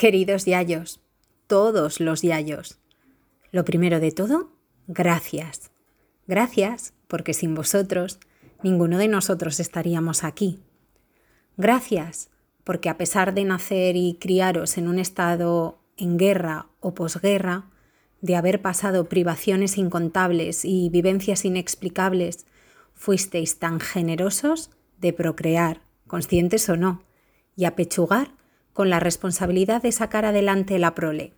Queridos yayos, todos los yayos. Lo primero de todo, gracias. Gracias porque sin vosotros ninguno de nosotros estaríamos aquí. Gracias porque a pesar de nacer y criaros en un estado en guerra o posguerra, de haber pasado privaciones incontables y vivencias inexplicables, fuisteis tan generosos de procrear, conscientes o no, y apechugar con la responsabilidad de sacar adelante la prole.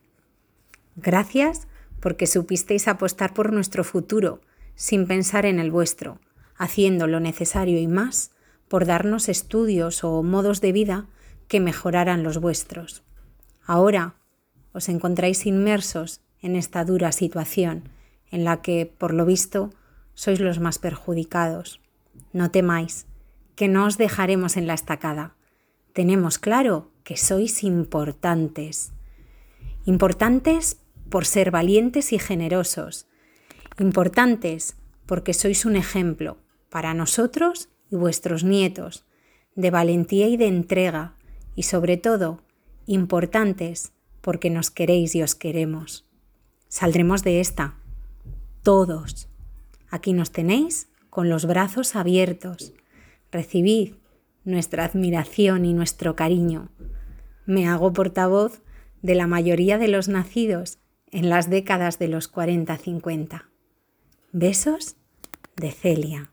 Gracias porque supisteis apostar por nuestro futuro sin pensar en el vuestro, haciendo lo necesario y más por darnos estudios o modos de vida que mejoraran los vuestros. Ahora os encontráis inmersos en esta dura situación en la que, por lo visto, sois los más perjudicados. No temáis, que no os dejaremos en la estacada. Tenemos claro que sois importantes. Importantes por ser valientes y generosos. Importantes porque sois un ejemplo para nosotros y vuestros nietos de valentía y de entrega y sobre todo importantes porque nos queréis y os queremos. Saldremos de esta, todos. Aquí nos tenéis con los brazos abiertos. Recibid nuestra admiración y nuestro cariño. Me hago portavoz de la mayoría de los nacidos en las décadas de los 40-50. Besos de Celia.